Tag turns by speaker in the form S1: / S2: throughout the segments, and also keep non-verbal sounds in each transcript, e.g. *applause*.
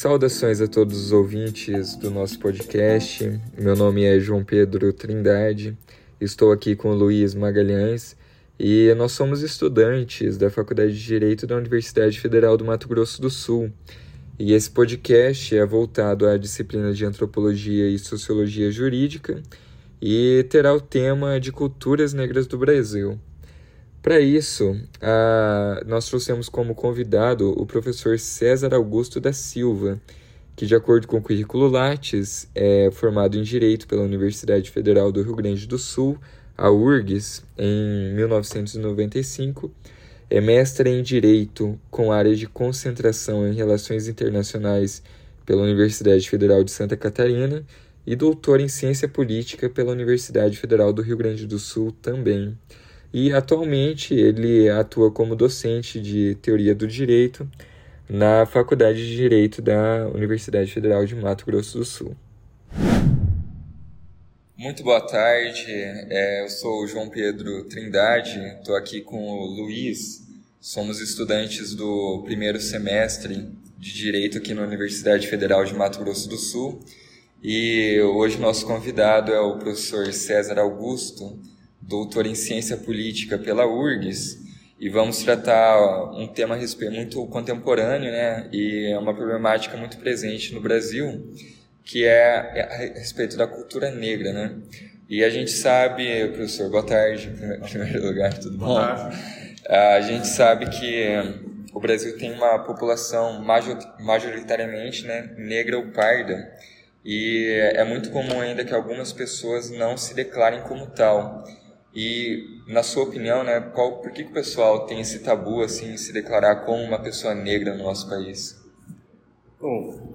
S1: Saudações a todos os ouvintes do nosso podcast. Meu nome é João Pedro Trindade. Estou aqui com o Luiz Magalhães e nós somos estudantes da Faculdade de Direito da Universidade Federal do Mato Grosso do Sul. E esse podcast é voltado à disciplina de Antropologia e Sociologia Jurídica e terá o tema de Culturas Negras do Brasil. Para isso, nós trouxemos como convidado o professor César Augusto da Silva, que, de acordo com o currículo Lattes, é formado em Direito pela Universidade Federal do Rio Grande do Sul, a URGS, em 1995, é mestre em Direito com área de concentração em Relações Internacionais pela Universidade Federal de Santa Catarina e doutor em Ciência Política pela Universidade Federal do Rio Grande do Sul também e atualmente ele atua como docente de teoria do direito na Faculdade de Direito da Universidade Federal de Mato Grosso do Sul. Muito boa tarde, é, eu sou o João Pedro Trindade, estou aqui com o Luiz, somos estudantes do primeiro semestre de Direito aqui na Universidade Federal de Mato Grosso do Sul. E hoje nosso convidado é o professor César Augusto, doutor em ciência política pela URGS, e vamos tratar um tema muito contemporâneo, né, e é uma problemática muito presente no Brasil, que é a respeito da cultura negra, né? E a gente sabe, professor, boa tarde, *laughs* em primeiro lugar, tudo bom? Boa tarde. A gente sabe que o Brasil tem uma população majoritariamente né, negra ou parda, e é muito comum ainda que algumas pessoas não se declarem como tal. E, na sua opinião, né, qual, por que, que o pessoal tem esse tabu assim, se declarar como uma pessoa negra no nosso país?
S2: Bom,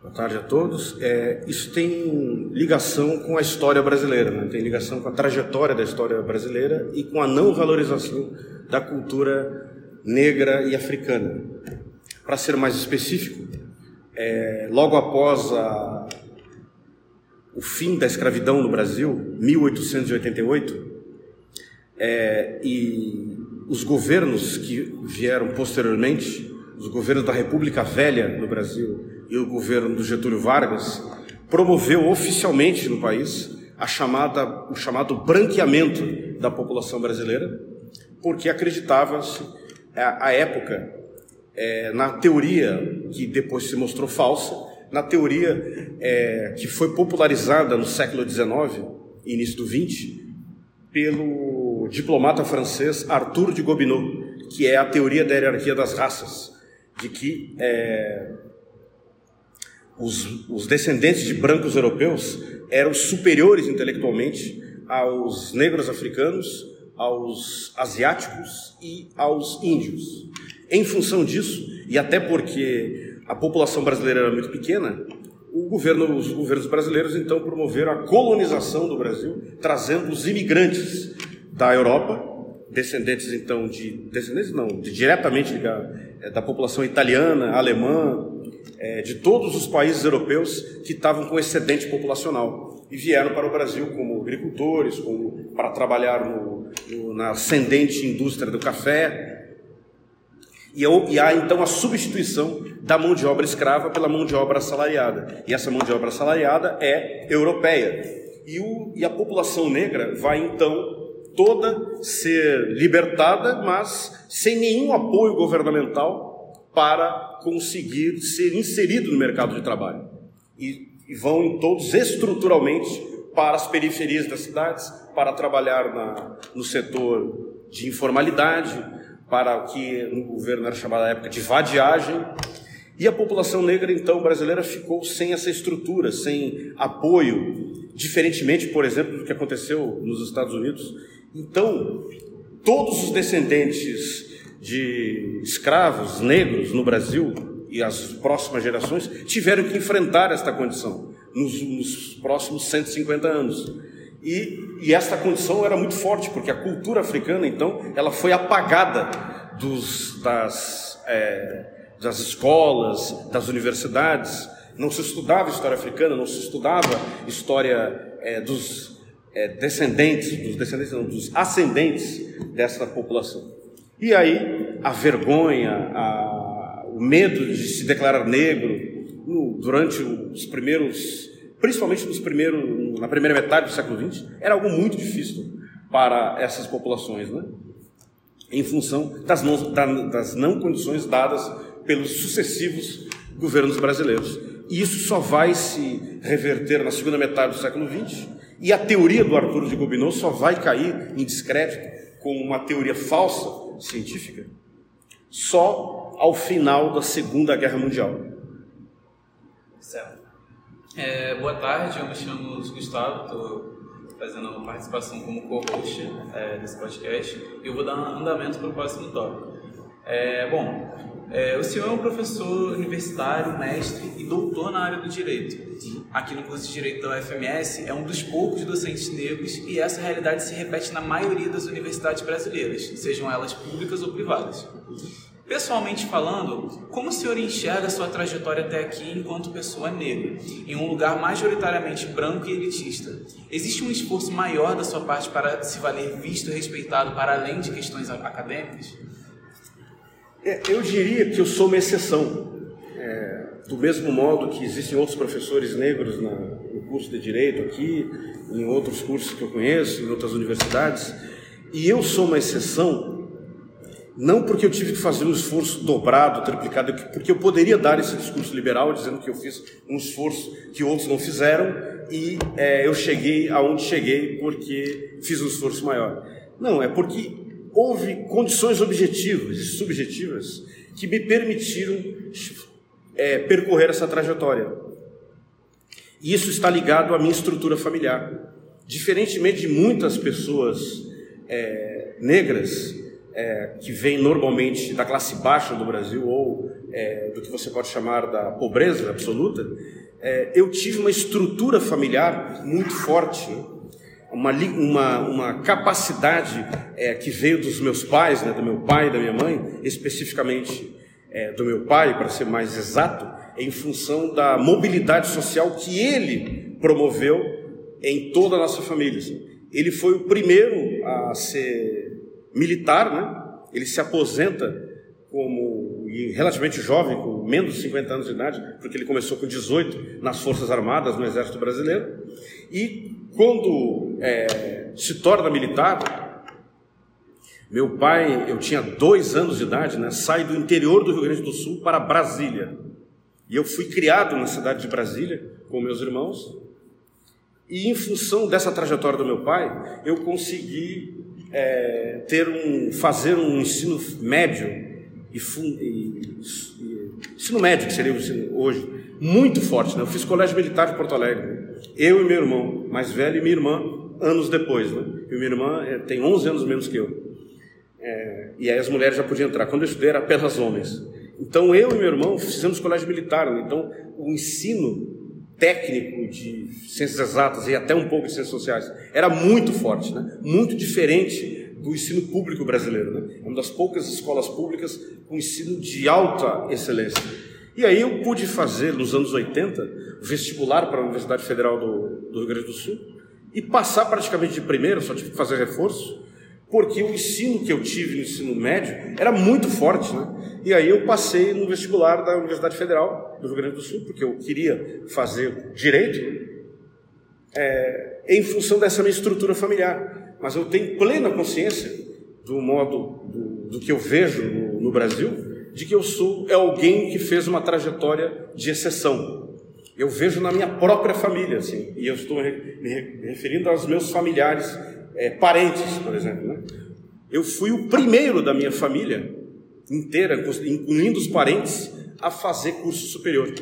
S2: boa tarde a todos. É, isso tem ligação com a história brasileira, né? tem ligação com a trajetória da história brasileira e com a não valorização da cultura negra e africana. Para ser mais específico, é, logo após a o fim da escravidão no Brasil, 1888, é, e os governos que vieram posteriormente, os governos da República Velha no Brasil e o governo do Getúlio Vargas, promoveu oficialmente no país a chamada, o chamado branqueamento da população brasileira, porque acreditava-se, à época, é, na teoria que depois se mostrou falsa, na teoria é, que foi popularizada no século XIX, início do XX, pelo diplomata francês Arthur de Gobineau, que é a teoria da hierarquia das raças, de que é, os, os descendentes de brancos europeus eram superiores intelectualmente aos negros africanos, aos asiáticos e aos índios. Em função disso, e até porque a população brasileira era muito pequena, governo, os governos brasileiros então promoveram a colonização do Brasil, trazendo os imigrantes da Europa, descendentes então de descendentes não, de, diretamente da, é, da população italiana, alemã, é, de todos os países europeus que estavam com excedente populacional e vieram para o Brasil como agricultores, como para trabalhar no, no, na ascendente indústria do café, e, há então a substituição da mão de obra escrava pela mão de obra assalariada. E essa mão de obra assalariada é europeia. E, o, e a população negra vai então toda ser libertada, mas sem nenhum apoio governamental para conseguir ser inserido no mercado de trabalho. E, e vão todos estruturalmente para as periferias das cidades, para trabalhar na, no setor de informalidade, para o que no governo era chamado na época de vadiagem, e a população negra, então, brasileira ficou sem essa estrutura, sem apoio, diferentemente, por exemplo, do que aconteceu nos Estados Unidos. Então, todos os descendentes de escravos negros no Brasil e as próximas gerações tiveram que enfrentar esta condição nos, nos próximos 150 anos. E, e esta condição era muito forte, porque a cultura africana, então, ela foi apagada dos, das, é, das escolas, das universidades. Não se estudava história africana, não se estudava história é, dos é, descendentes, dos descendentes, não, dos ascendentes dessa população. E aí a vergonha, a, o medo de se declarar negro, durante os primeiros, principalmente nos primeiros, na primeira metade do século XX, era algo muito difícil para essas populações, né? em função das não, das não condições dadas pelos sucessivos governos brasileiros. E isso só vai se reverter na segunda metade do século XX, e a teoria do Arthur de Gobineau só vai cair em descrédito com uma teoria falsa científica só ao final da Segunda Guerra Mundial.
S3: Certo. É, boa tarde, eu me chamo Gustavo, estou fazendo uma participação como co-host é, desse podcast e eu vou dar um andamento para o próximo tópico. É, bom, é, o senhor é um professor universitário, mestre e doutor na área do direito. Aqui no curso de Direito da UFMS é um dos poucos docentes negros e essa realidade se repete na maioria das universidades brasileiras, sejam elas públicas ou privadas. Pessoalmente falando, como o senhor enxerga a sua trajetória até aqui enquanto pessoa negra, em um lugar majoritariamente branco e elitista? Existe um esforço maior da sua parte para se valer visto e respeitado para além de questões acadêmicas?
S2: É, eu diria que eu sou uma exceção. É, do mesmo modo que existem outros professores negros na, no curso de Direito aqui, em outros cursos que eu conheço, em outras universidades, e eu sou uma exceção não porque eu tive que fazer um esforço dobrado, triplicado, porque eu poderia dar esse discurso liberal dizendo que eu fiz um esforço que outros não fizeram e é, eu cheguei aonde cheguei porque fiz um esforço maior. Não, é porque houve condições objetivas e subjetivas que me permitiram é, percorrer essa trajetória. E isso está ligado à minha estrutura familiar. Diferentemente de muitas pessoas é, negras, é, que vem normalmente da classe baixa do Brasil ou é, do que você pode chamar da pobreza absoluta, é, eu tive uma estrutura familiar muito forte, uma, uma, uma capacidade é, que veio dos meus pais, né, do meu pai e da minha mãe, especificamente é, do meu pai, para ser mais exato, em função da mobilidade social que ele promoveu em toda a nossa família. Assim. Ele foi o primeiro a ser militar, né? Ele se aposenta como relativamente jovem, com menos de 50 anos de idade, porque ele começou com 18 nas Forças Armadas, no Exército Brasileiro. E quando é, se torna militar, meu pai, eu tinha dois anos de idade, né, sai do interior do Rio Grande do Sul para Brasília. E eu fui criado na cidade de Brasília com meus irmãos. E em função dessa trajetória do meu pai, eu consegui é, ter um, fazer um ensino médio e, e, e, ensino médio que seria o ensino hoje muito forte. Né? Eu fiz colégio militar de Porto Alegre, eu e meu irmão mais velho e minha irmã anos depois. Né? E minha irmã é, tem 11 anos menos que eu. É, e aí as mulheres já podiam entrar. Quando eu estudei era apenas homens. Então eu e meu irmão fizemos colégio militar. Né? Então o ensino técnico de ciências exatas e até um pouco de ciências sociais era muito forte, né? muito diferente do ensino público brasileiro. Né? É uma das poucas escolas públicas com ensino de alta excelência. E aí eu pude fazer, nos anos 80, vestibular para a Universidade Federal do, do Rio Grande do Sul e passar praticamente de primeira, só tive que fazer reforço, porque o ensino que eu tive no ensino médio era muito forte, né? E aí eu passei no vestibular da Universidade Federal do Rio Grande do Sul, porque eu queria fazer direito, é, em função dessa minha estrutura familiar. Mas eu tenho plena consciência do modo, do, do que eu vejo no, no Brasil, de que eu sou é alguém que fez uma trajetória de exceção. Eu vejo na minha própria família, assim, e eu estou me referindo aos meus familiares é, parentes, por exemplo. Né? Eu fui o primeiro da minha família inteira, incluindo os parentes, a fazer curso superior.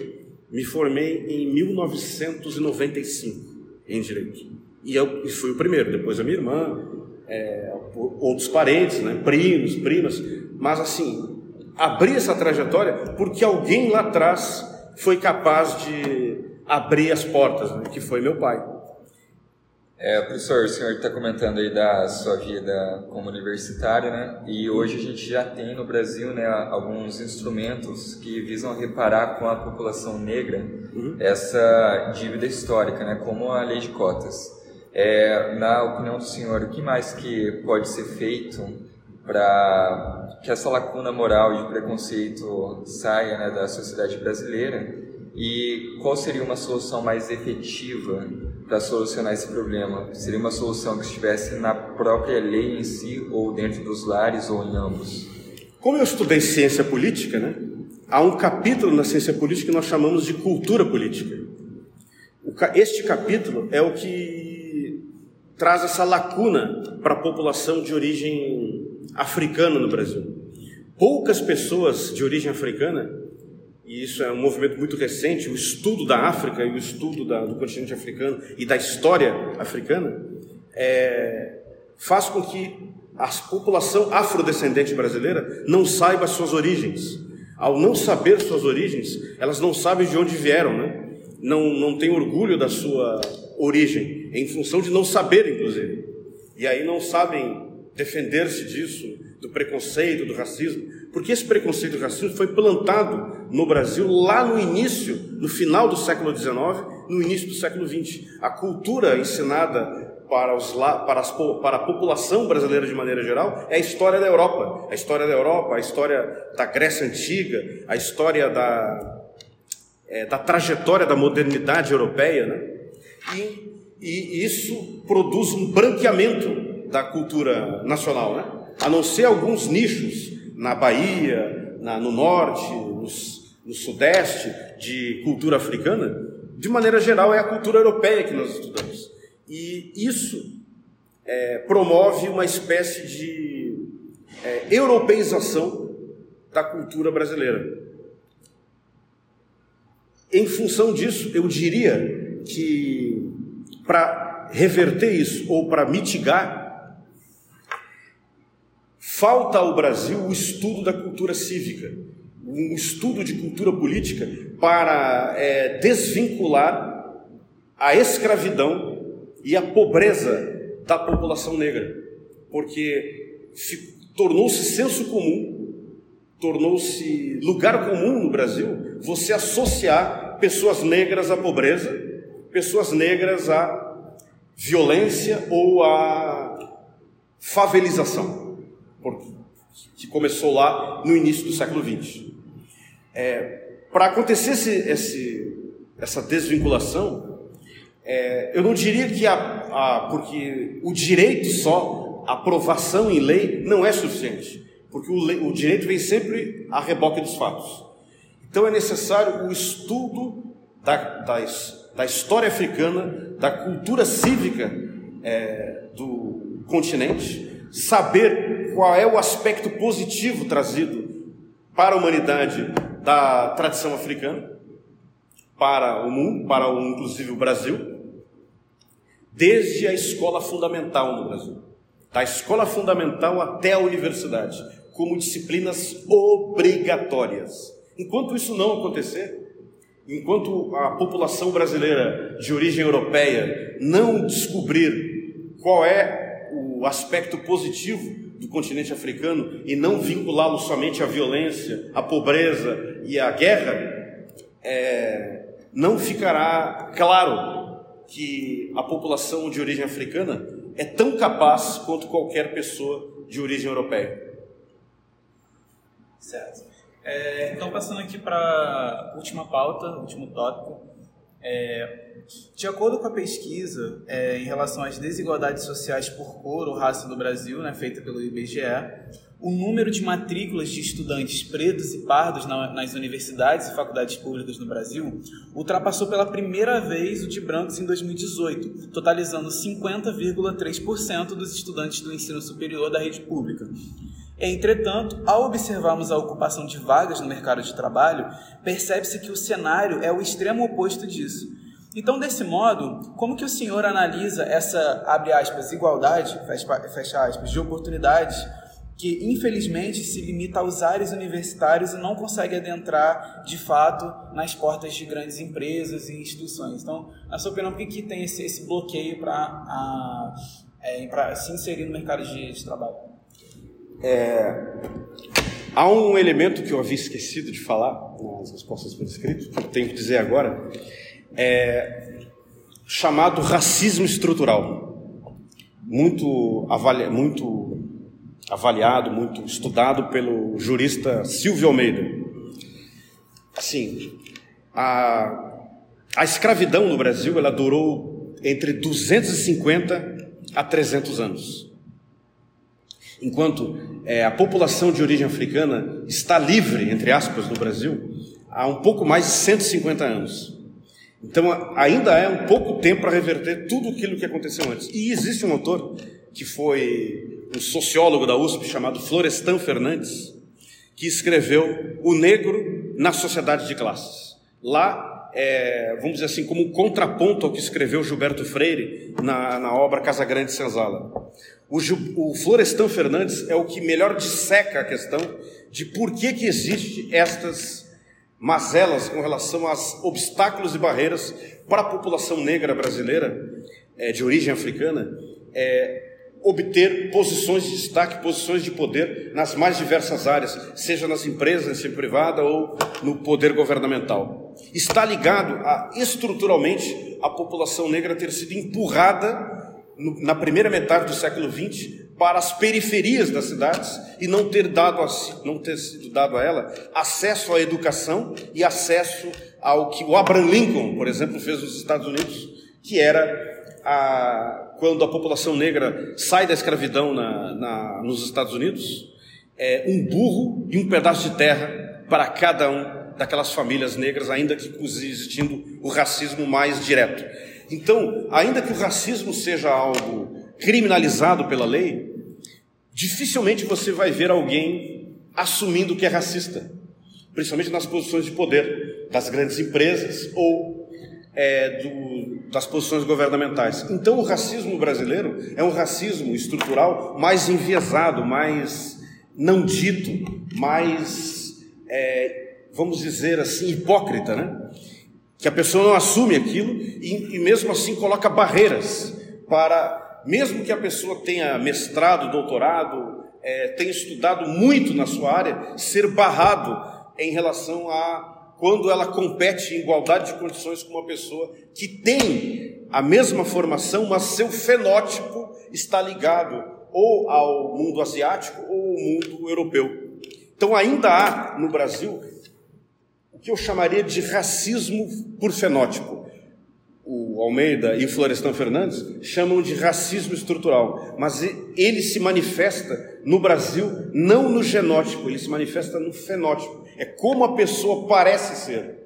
S2: Me formei em 1995 em direito. E eu e fui o primeiro, depois a minha irmã, é, outros parentes, né, primos, primas, mas assim, abri essa trajetória porque alguém lá atrás foi capaz de abrir as portas, né, que foi meu pai.
S1: É, professor, o senhor está comentando aí da sua vida como universitário, né? E hoje a gente já tem no Brasil, né, alguns instrumentos que visam reparar com a população negra uhum. essa dívida histórica, né? Como a lei de cotas. É, na opinião do senhor, o que mais que pode ser feito para que essa lacuna moral de preconceito saia né, da sociedade brasileira E qual seria uma solução mais efetiva para solucionar esse problema? Seria uma solução que estivesse na própria lei em si, ou dentro dos lares, ou em ambos?
S2: Como eu estudei ciência política, né, há um capítulo na ciência política que nós chamamos de cultura política. Este capítulo é o que traz essa lacuna para a população de origem africana no Brasil. Poucas pessoas de origem africana, e isso é um movimento muito recente, o estudo da África e o estudo da, do continente africano e da história africana, é, faz com que a população afrodescendente brasileira não saiba suas origens. Ao não saber suas origens, elas não sabem de onde vieram, né? não, não têm orgulho da sua origem, em função de não saber, inclusive. E aí não sabem defender-se disso, do preconceito, do racismo, porque esse preconceito e racismo foi plantado no Brasil lá no início, no final do século XIX, no início do século XX. A cultura ensinada para, os, para, as, para a população brasileira de maneira geral é a história da Europa. A história da Europa, a história da Grécia Antiga, a história da, é, da trajetória da modernidade europeia. Né? E, e isso produz um branqueamento da cultura nacional. Né? A não ser alguns nichos na Bahia, na, no norte, no, no sudeste, de cultura africana, de maneira geral é a cultura europeia que nós estudamos. E isso é, promove uma espécie de é, europeização da cultura brasileira. Em função disso, eu diria que para reverter isso ou para mitigar, falta ao Brasil o estudo da cultura cívica, um estudo de cultura política para é, desvincular a escravidão e a pobreza da população negra, porque tornou-se senso comum, tornou-se lugar comum no Brasil você associar pessoas negras à pobreza, pessoas negras à violência ou à favelização, que começou lá no início do século XX. É, Para acontecer esse, esse, essa desvinculação, é, eu não diria que a, a, porque o direito só, a aprovação em lei, não é suficiente, porque o, o direito vem sempre a reboque dos fatos. Então é necessário o estudo da, da, da história africana, da cultura cívica é, do continente, saber qual é o aspecto positivo trazido para a humanidade da tradição africana, para o mundo, para o, inclusive o Brasil, desde a escola fundamental no Brasil, da escola fundamental até a universidade, como disciplinas obrigatórias. Enquanto isso não acontecer, enquanto a população brasileira de origem europeia não descobrir qual é o aspecto positivo do continente africano e não vinculá-lo somente à violência, à pobreza e à guerra, é, não ficará claro que a população de origem africana é tão capaz quanto qualquer pessoa de origem europeia.
S3: Certo. É, então, passando aqui para a última pauta, último tópico. É, de acordo com a pesquisa é, em relação às desigualdades sociais por cor ou raça no Brasil, né, feita pelo IBGE, o número de matrículas de estudantes pretos e pardos nas universidades e faculdades públicas no Brasil ultrapassou pela primeira vez o de brancos em 2018, totalizando 50,3% dos estudantes do ensino superior da rede pública. Entretanto, ao observarmos a ocupação de vagas no mercado de trabalho, percebe-se que o cenário é o extremo oposto disso. Então, desse modo, como que o senhor analisa essa, abre aspas, igualdade, fecha aspas, de oportunidades que infelizmente se limita aos ares universitários e não consegue adentrar de fato nas portas de grandes empresas e instituições. Então, na sua opinião, por que, que tem esse, esse bloqueio para é, se inserir no mercado de, de trabalho?
S2: É, há um elemento que eu havia esquecido de falar nas respostas por escrito, que eu tenho que dizer agora, é, chamado racismo estrutural. Muito, avalia, muito avaliado, muito estudado pelo jurista Silvio Almeida. Assim, A, a escravidão no Brasil ela durou entre 250 a 300 anos. Enquanto é, a população de origem africana está livre, entre aspas, no Brasil, há um pouco mais de 150 anos. Então, ainda é um pouco tempo para reverter tudo aquilo que aconteceu antes. E existe um autor que foi um sociólogo da USP chamado Florestan Fernandes, que escreveu O Negro na Sociedade de Classes. Lá, é, vamos dizer assim, como um contraponto ao que escreveu Gilberto Freire na, na obra Casa Grande Senzala. O, o Florestan Fernandes é o que melhor disseca a questão de por que, que existe estas mazelas com relação aos obstáculos e barreiras para a população negra brasileira, é, de origem africana, é, obter posições de destaque, posições de poder nas mais diversas áreas, seja nas empresas, seja privada ou no poder governamental. Está ligado a estruturalmente a população negra ter sido empurrada na primeira metade do século XX para as periferias das cidades e não ter dado a, não ter sido dado a ela acesso à educação e acesso ao que o Abraham Lincoln, por exemplo, fez nos Estados Unidos, que era a, quando a população negra sai da escravidão na, na, nos Estados Unidos, é, um burro e um pedaço de terra para cada um daquelas famílias negras, ainda que existindo o racismo mais direto. Então, ainda que o racismo seja algo criminalizado pela lei, dificilmente você vai ver alguém assumindo que é racista, principalmente nas posições de poder das grandes empresas ou é, do, das posições governamentais. Então, o racismo brasileiro é um racismo estrutural mais enviesado, mais não dito, mais, é, vamos dizer assim, hipócrita, né? Que a pessoa não assume aquilo e, e mesmo assim coloca barreiras para mesmo que a pessoa tenha mestrado, doutorado, é, tenha estudado muito na sua área, ser barrado em relação a quando ela compete em igualdade de condições com uma pessoa que tem a mesma formação, mas seu fenótipo está ligado ou ao mundo asiático ou ao mundo europeu. Então, ainda há no Brasil o que eu chamaria de racismo por fenótipo o Almeida e o Florestan Fernandes chamam de racismo estrutural, mas ele se manifesta no Brasil não no genótipo, ele se manifesta no fenótipo. É como a pessoa parece ser.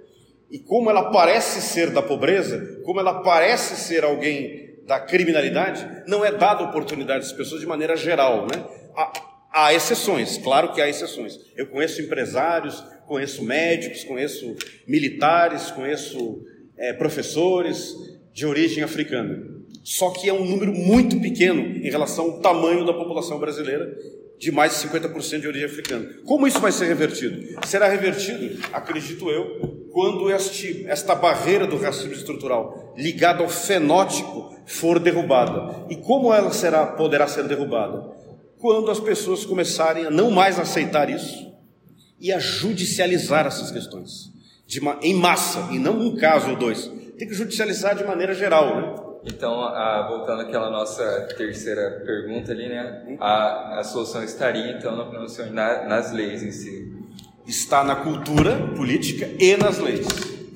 S2: E como ela parece ser da pobreza, como ela parece ser alguém da criminalidade, não é dada oportunidade às pessoas de maneira geral, né? Há, há exceções, claro que há exceções. Eu conheço empresários, conheço médicos, conheço militares, conheço é, professores de origem africana. Só que é um número muito pequeno em relação ao tamanho da população brasileira, de mais de 50% de origem africana. Como isso vai ser revertido? Será revertido, acredito eu, quando este, esta barreira do racismo estrutural ligada ao fenótipo for derrubada. E como ela será, poderá ser derrubada? Quando as pessoas começarem a não mais aceitar isso e a judicializar essas questões de, em massa, e não um caso ou dois. Tem que judicializar de maneira geral, né?
S1: Então, a, voltando àquela nossa terceira pergunta ali, né? A, a solução estaria, então, na, na, nas leis em si.
S2: Está na cultura política e nas leis.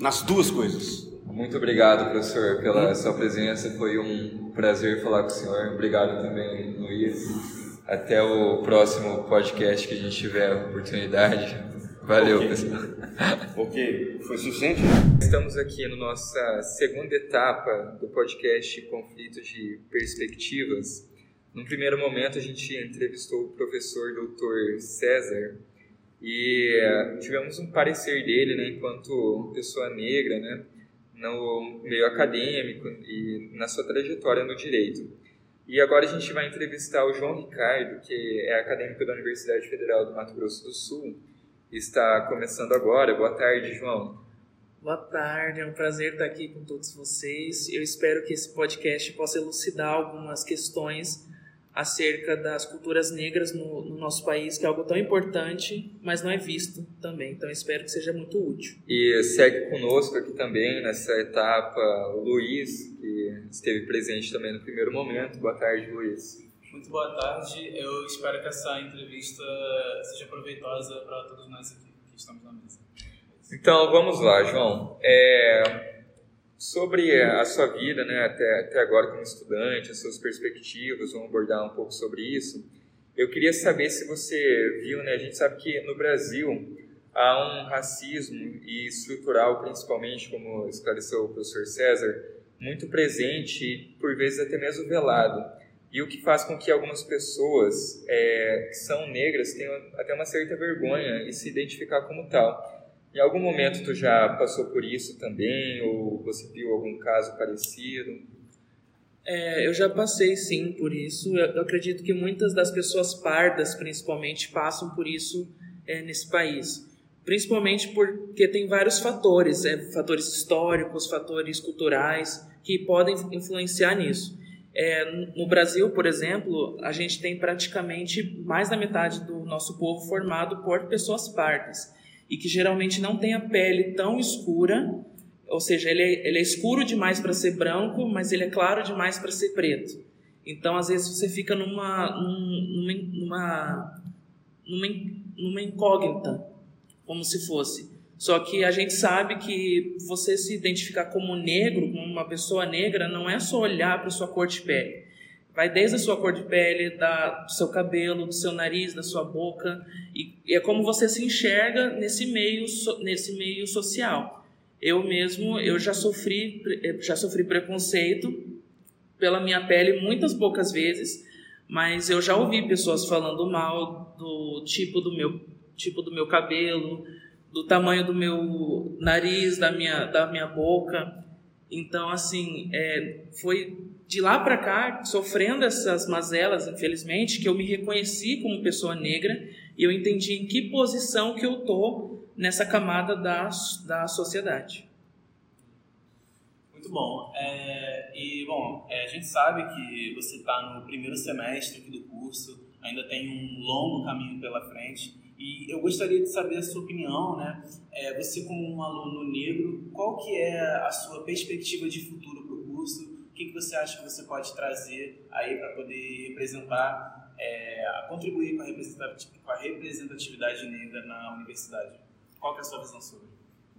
S2: Nas duas coisas.
S1: Muito obrigado, professor, pela hum. sua presença. Foi um prazer falar com o senhor. Obrigado também, Luiz. Até o próximo podcast que a gente tiver a oportunidade. Valeu, okay. pessoal. *laughs*
S2: ok, foi suficiente?
S1: Estamos aqui na nossa segunda etapa do podcast Conflito de Perspectivas. Num primeiro momento, a gente entrevistou o professor Dr. César e uh, tivemos um parecer dele, né, enquanto pessoa negra, né, no meio acadêmico e na sua trajetória no direito. E agora a gente vai entrevistar o João Ricardo, que é acadêmico da Universidade Federal do Mato Grosso do Sul está começando agora. Boa tarde, João.
S4: Boa tarde, é um prazer estar aqui com todos vocês. Eu espero que esse podcast possa elucidar algumas questões acerca das culturas negras no, no, nosso país, que é algo tão importante, mas não é visto também. Então, espero que seja muito útil.
S1: E segue conosco aqui também nessa etapa o Luiz, esteve presente também no primeiro momento. Boa tarde, Luiz.
S3: Muito boa tarde. Eu espero que essa entrevista seja proveitosa para todos nós aqui que estamos na mesa.
S1: Então, vamos lá, João. É, sobre a sua vida, né, até, até agora como estudante, as suas perspectivas, vamos abordar um pouco sobre isso. Eu queria saber se você viu, né, a gente sabe que no Brasil há um racismo e estrutural, principalmente, como esclareceu o professor César, muito presente por vezes até mesmo velado. E o que faz com que algumas pessoas é, que são negras tenham até uma certa vergonha e se identificar como tal. Em algum momento tu já passou por isso também ou você viu algum caso parecido?
S4: É, eu já passei sim por isso. Eu acredito que muitas das pessoas pardas, principalmente, passam por isso é, nesse país. Principalmente porque tem vários fatores, é, fatores históricos, fatores culturais, que podem influenciar nisso. É, no Brasil, por exemplo, a gente tem praticamente mais da metade do nosso povo formado por pessoas pardas e que geralmente não tem a pele tão escura, ou seja, ele é, ele é escuro demais para ser branco, mas ele é claro demais para ser preto. Então, às vezes você fica numa numa numa, numa, numa incógnita, como se fosse. Só que a gente sabe que você se identificar como negro, como uma pessoa negra, não é só olhar para sua cor de pele. Vai desde a sua cor de pele, da, do seu cabelo, do seu nariz, da sua boca, e, e é como você se enxerga nesse meio, so, nesse meio social. Eu mesmo, eu já sofri, já sofri preconceito pela minha pele muitas poucas vezes, mas eu já ouvi pessoas falando mal do tipo do meu tipo do meu cabelo, do tamanho do meu nariz, da minha, da minha boca. Então, assim, é, foi de lá para cá, sofrendo essas mazelas, infelizmente, que eu me reconheci como pessoa negra e eu entendi em que posição que eu tô nessa camada da, da sociedade.
S3: Muito bom. É, e, bom, é, a gente sabe que você está no primeiro semestre do curso, ainda tem um longo caminho pela frente. E eu gostaria de saber a sua opinião, né? É, você como um aluno negro, qual que é a sua perspectiva de futuro para o curso? O que, que você acha que você pode trazer aí para poder representar, é, contribuir com a, representatividade, negra na universidade? Qual que é a sua visão sobre?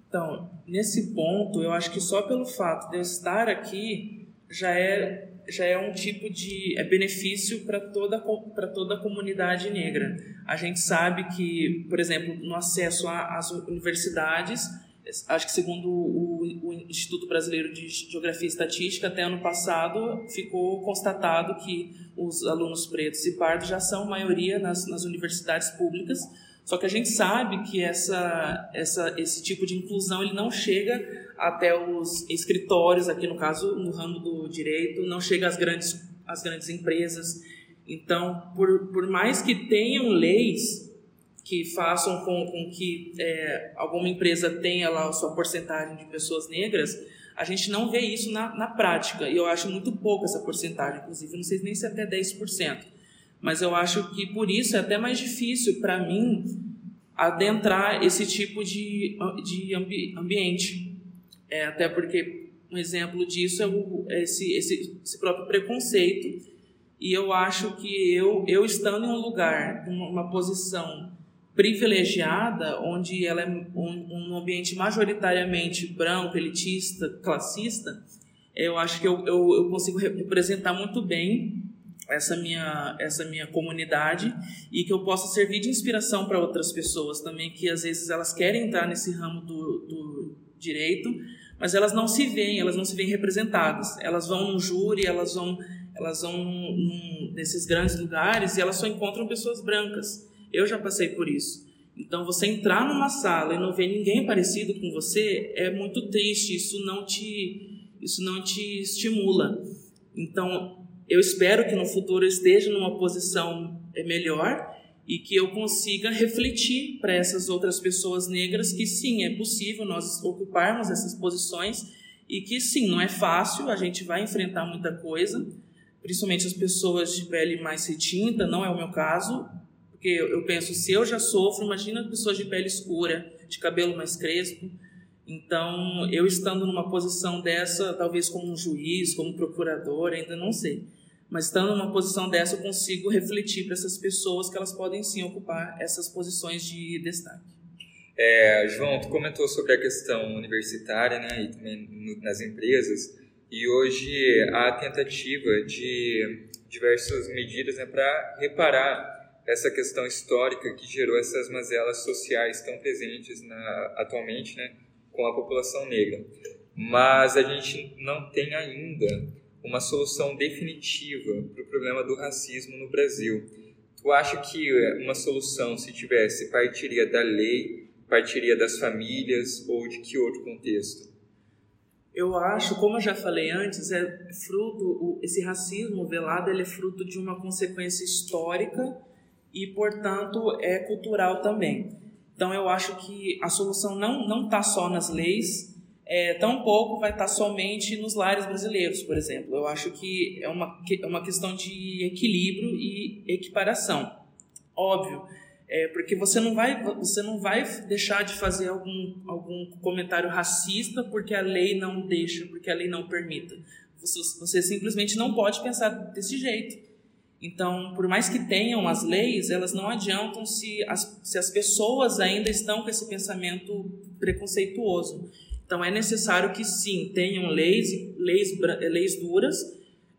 S4: Então, nesse ponto, eu acho que só pelo fato de eu estar aqui já é já é um tipo de é benefício para toda para toda a comunidade negra. A gente sabe que, por exemplo, no acesso às universidades, acho que segundo o, o, Instituto Brasileiro de Geografia e Estatística, até ano passado ficou constatado que os alunos pretos e pardos já são maioria nas, nas universidades públicas. Só que a gente sabe que essa, essa, esse tipo de inclusão ele não chega até os escritórios, aqui no caso, no ramo do direito, não chega às grandes, às grandes empresas. Então, por, por mais que tenham leis que façam com, com que é, alguma empresa tenha lá a sua porcentagem de pessoas negras, a gente não vê isso na, na prática. E eu acho muito pouco essa porcentagem, inclusive, não sei nem se é até 10%. Mas eu acho que por isso é até mais difícil para mim adentrar esse tipo de, de ambi ambiente. É, até porque um exemplo disso é, o, é esse, esse, esse, próprio preconceito. E eu acho que eu, eu estando em um lugar, uma posição privilegiada, onde ela é um, um ambiente majoritariamente branco, elitista, classista, eu acho que eu, eu, eu consigo representar muito bem essa minha essa minha comunidade e que eu possa servir de inspiração para outras pessoas também que às vezes elas querem entrar nesse ramo do, do direito mas elas não se veem, elas não se veem representadas. Elas vão num júri, elas vão, elas vão num, nesses grandes lugares e elas só encontram pessoas brancas. Eu já passei por isso. Então, você entrar numa sala e não ver ninguém parecido com você é muito triste. Isso não te, isso não te estimula. Então, eu espero que no futuro eu esteja numa posição melhor e que eu consiga refletir para essas outras pessoas negras que sim, é possível nós ocuparmos essas posições e que sim, não é fácil, a gente vai enfrentar muita coisa, principalmente as pessoas de pele mais retinta, não é o meu caso, porque eu penso, se eu já sofro, imagina pessoas de pele escura, de cabelo mais crespo. Então, eu estando numa posição dessa, talvez como um juiz, como procurador, ainda não sei. Mas estando numa posição dessa, eu consigo refletir para essas pessoas que elas podem sim ocupar essas posições de destaque.
S1: É, João, tu comentou sobre a questão universitária, né, e também nas empresas, e hoje há a tentativa de diversas medidas né, para reparar essa questão histórica que gerou essas mazelas sociais tão presentes na, atualmente né, com a população negra. Mas a gente não tem ainda uma solução definitiva para o problema do racismo no Brasil. Tu acha que uma solução, se tivesse, partiria da lei, partiria das famílias ou de que outro contexto?
S4: Eu acho, como eu já falei antes, é fruto esse racismo velado ele é fruto de uma consequência histórica e, portanto, é cultural também. Então, eu acho que a solução não não está só nas leis, é, tampouco vai estar somente nos lares brasileiros, por exemplo. Eu acho que é uma, é uma questão de equilíbrio e equiparação. Óbvio, é, porque você não vai você não vai deixar de fazer algum, algum comentário racista porque a lei não deixa, porque a lei não permita. Você, você simplesmente não pode pensar desse jeito. Então, por mais que tenham as leis, elas não adiantam se as, se as pessoas ainda estão com esse pensamento preconceituoso. Então, é necessário que sim, tenham leis, leis, leis duras,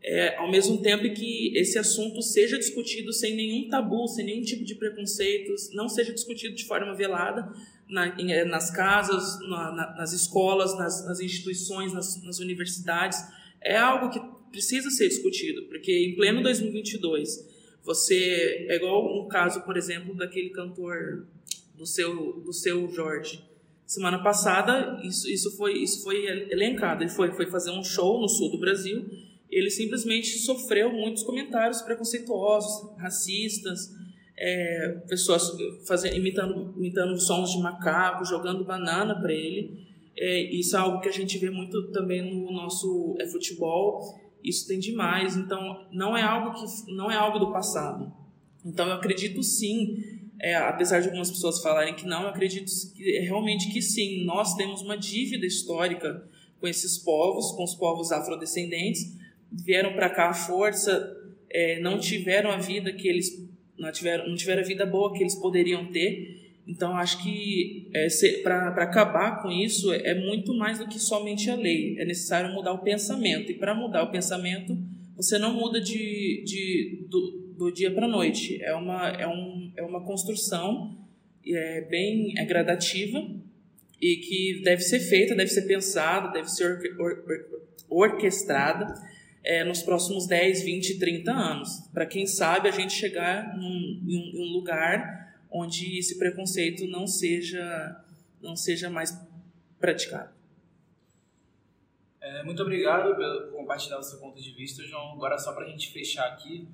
S4: é, ao mesmo tempo que esse assunto seja discutido sem nenhum tabu, sem nenhum tipo de preconceitos, não seja discutido de forma velada na, em, é, nas casas, na, na, nas escolas, nas, nas instituições, nas, nas universidades. É algo que precisa ser discutido, porque em pleno 2022, você é igual um caso, por exemplo, daquele cantor do seu do seu Jorge. Semana passada, isso, isso foi isso foi elencado. Ele foi foi fazer um show no sul do Brasil. Ele simplesmente sofreu muitos comentários preconceituosos, racistas, é, pessoas fazendo, imitando, imitando sons de macaco, jogando banana para ele. É, isso é algo que a gente vê muito também no nosso é, futebol isso tem demais, então não é algo que não é algo do passado. Então eu acredito sim, é, apesar de algumas pessoas falarem que não, eu acredito que, realmente que sim. Nós temos uma dívida histórica com esses povos, com os povos afrodescendentes, vieram para cá à força, é, não tiveram a vida que eles não tiveram, não tiveram a vida boa que eles poderiam ter então, acho que é, para acabar com isso é, é muito mais do que somente a lei. É necessário mudar o pensamento. E para mudar o pensamento, você não muda de, de, do, do dia para a noite. É uma, é, um, é uma construção é, bem é gradativa e que deve ser feita, deve ser pensada, deve ser or, or, orquestrada é, nos próximos 10, 20, 30 anos. Para quem sabe a gente chegar num, em um lugar onde esse preconceito não seja, não seja mais praticado.
S3: É, muito obrigado por compartilhar o seu ponto de vista, João. Agora, só para a gente fechar aqui,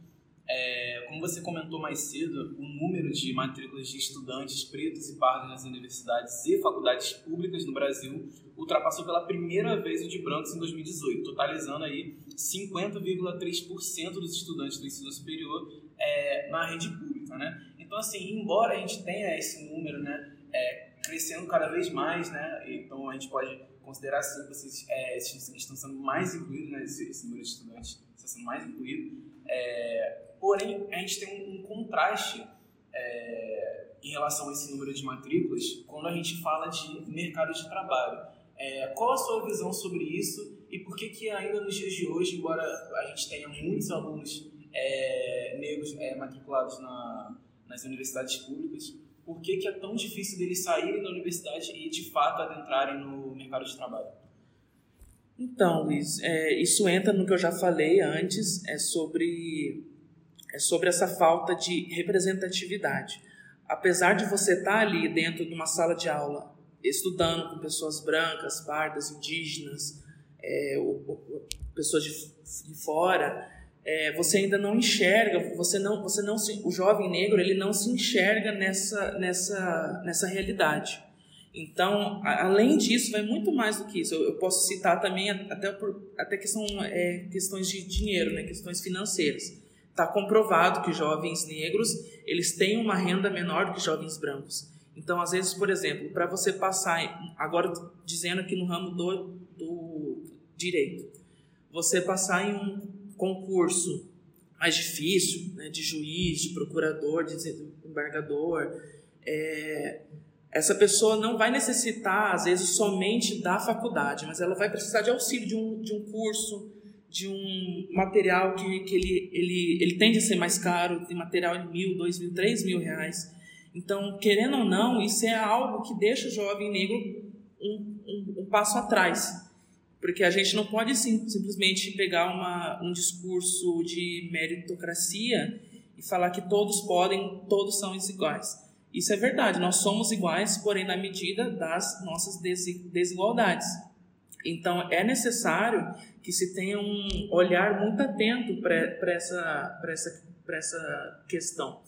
S3: é, como você comentou mais cedo, o número de matrículas de estudantes pretos e pardos nas universidades e faculdades públicas no Brasil ultrapassou pela primeira vez o de brancos em 2018, totalizando aí 50,3% dos estudantes do ensino superior é, na rede pública, né? Então, assim, embora a gente tenha esse número, né, é, crescendo cada vez mais, né, então a gente pode considerar assim que vocês é, estão sendo mais incluídos, né, esse, esse, número de estudantes está sendo mais incluído. É, porém, a gente tem um, contraste é, em relação a esse número de matrículas quando a gente fala de mercado de trabalho. É, qual a sua visão sobre isso e por que que ainda nos dias de hoje, embora a gente tenha muitos alunos é, negros é, matriculados na, nas universidades públicas, por que, que é tão difícil deles saírem da universidade e de fato adentrarem no mercado de trabalho?
S4: Então, Luiz, é, isso entra no que eu já falei antes, é sobre, é sobre essa falta de representatividade. Apesar de você estar ali dentro de uma sala de aula, estudando com pessoas brancas, pardas, indígenas, é, ou, ou, pessoas de, de fora, é, você ainda não enxerga, você não, você não se, o jovem negro ele não se enxerga nessa, nessa, nessa realidade. Então, a, além disso, vai muito mais do que isso. Eu, eu posso citar também até por até questão, é, questões de dinheiro, né, questões financeiras. Está comprovado que jovens negros eles têm uma renda menor do que jovens brancos. Então, às vezes, por exemplo, para você passar, agora dizendo aqui no ramo do, do direito, você passar em um concurso mais difícil, né, de juiz, de procurador, de desembargador, é, essa pessoa não vai necessitar, às vezes, somente da faculdade, mas ela vai precisar de auxílio de um, de um curso, de um material que, que ele, ele, ele tende a ser mais caro, tem material de mil, dois mil, três mil reais. Então, querendo ou não, isso é algo que deixa o jovem negro um, um, um passo atrás. Porque a gente não pode sim, simplesmente pegar uma, um discurso de meritocracia e falar que todos podem, todos são iguais. Isso é verdade, nós somos iguais, porém na medida das nossas desigualdades. Então é necessário que se tenha um olhar muito atento para essa, essa, essa questão.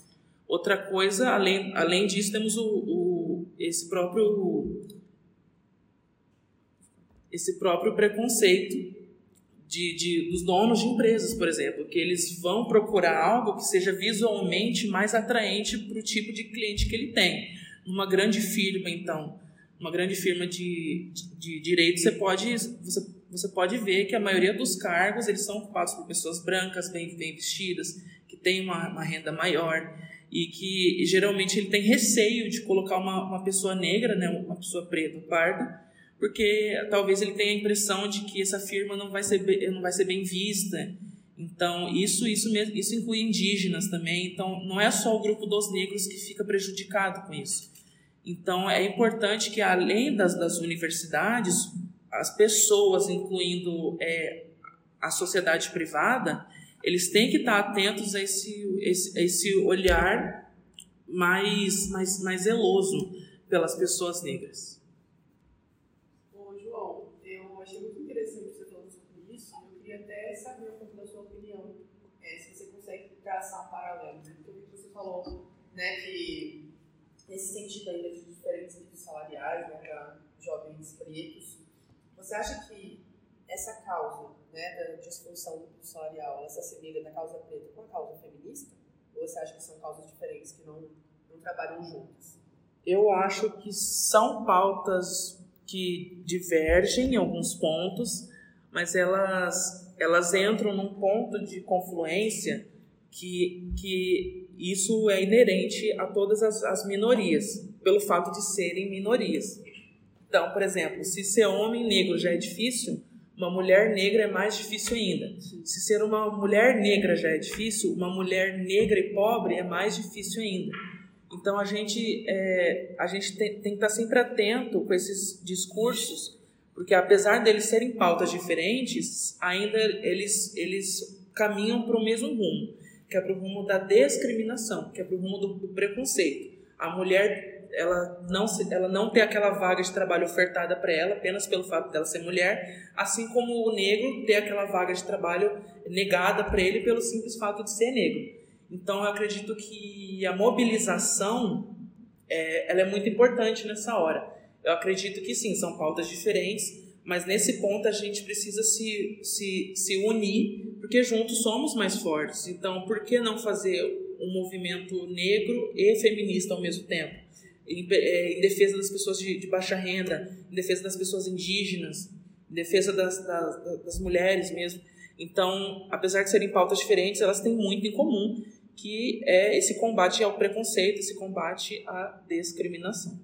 S4: Outra coisa, além, além disso, temos o, o, esse próprio esse próprio preconceito de, de, dos donos de empresas, por exemplo, que eles vão procurar algo que seja visualmente mais atraente para o tipo de cliente que ele tem. Numa grande firma, então, uma grande firma de, de, de direito, você pode, você, você pode ver que a maioria dos cargos eles são ocupados por pessoas brancas, bem, bem vestidas, que têm uma, uma renda maior e que geralmente ele tem receio de colocar uma, uma pessoa negra, né, uma pessoa preta, parda, porque talvez ele tenha a impressão de que essa firma não vai ser bem, não vai ser bem vista. Então, isso isso mesmo, isso inclui indígenas também. Então, não é só o grupo dos negros que fica prejudicado com isso. Então, é importante que além das, das universidades, as pessoas, incluindo é, a sociedade privada, eles têm que estar atentos a esse, esse, a esse olhar mais, mais, mais zeloso pelas pessoas negras.
S5: traçar um paralelo, né? Porque o que você falou, né, que nesse sentido ainda de diferentes níveis salariais, né, para jovens pretos, você acha que essa causa, né, da disfunção salarial, ela se assemelha da causa preta com a causa feminista? Ou você acha que são causas diferentes que não, não trabalham juntas?
S4: Eu acho que são pautas que divergem em alguns pontos, mas elas, elas entram num ponto de confluência que, que isso é inerente a todas as, as minorias, pelo fato de serem minorias. Então, por exemplo, se ser homem negro já é difícil, uma mulher negra é mais difícil ainda. Se ser uma mulher negra já é difícil, uma mulher negra e pobre é mais difícil ainda. Então a gente, é, a gente tem, tem, que estar sempre atento com esses discursos, porque apesar deles serem pautas diferentes, ainda eles, eles caminham para o mesmo rumo que é para o rumo da discriminação, que é para o rumo do, do, preconceito. A mulher, ela não, se, ela não tem aquela vaga de trabalho ofertada para ela apenas pelo fato dela ser mulher, assim como o negro tem aquela vaga de trabalho negada para ele pelo simples fato de ser negro. Então, eu acredito que a mobilização é, ela é muito importante nessa hora. Eu acredito que sim, são pautas diferentes, mas nesse ponto a gente precisa se, se, se unir, porque juntos somos mais fortes. Então, por que não fazer um movimento negro e feminista ao mesmo tempo? Em, é, em defesa das pessoas de, de, baixa renda, em defesa das pessoas indígenas, em defesa das, das, das mulheres mesmo. Então, apesar de serem pautas diferentes, elas têm muito em comum, que é esse combate ao preconceito, esse combate à discriminação.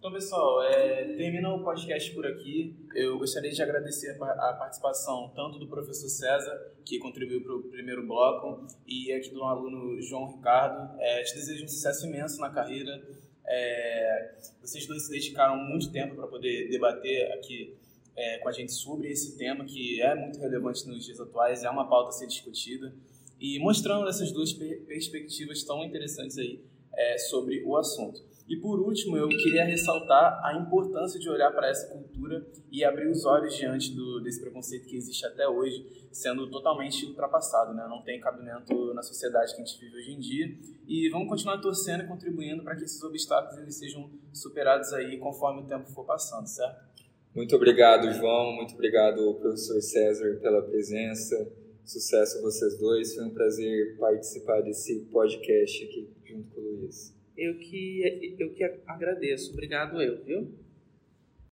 S3: Então, pessoal, é, termina o podcast por aqui. Eu gostaria de agradecer a participação tanto do professor César, que contribuiu para o primeiro bloco, e aqui do aluno João Ricardo. É, te desejo um sucesso imenso na carreira. É, vocês dois se dedicaram muito tempo para poder debater aqui é, com a gente sobre esse tema, que é muito relevante nos dias atuais, é uma pauta a ser discutida, e mostrando essas duas perspectivas tão interessantes aí é, sobre o assunto. E por último, eu queria ressaltar a importância de olhar para essa cultura e abrir os olhos diante do, desse preconceito que existe até hoje, sendo totalmente ultrapassado, né? Não tem cabimento na sociedade que a gente vive hoje em dia. E vamos continuar torcendo e contribuindo para que esses obstáculos eles sejam superados aí conforme o tempo for passando, certo?
S1: Muito obrigado, João. Muito obrigado, professor César, pela presença. Sucesso a vocês dois. Foi um prazer participar desse podcast aqui junto com o Luiz.
S4: Eu que, eu que agradeço. Obrigado eu, viu?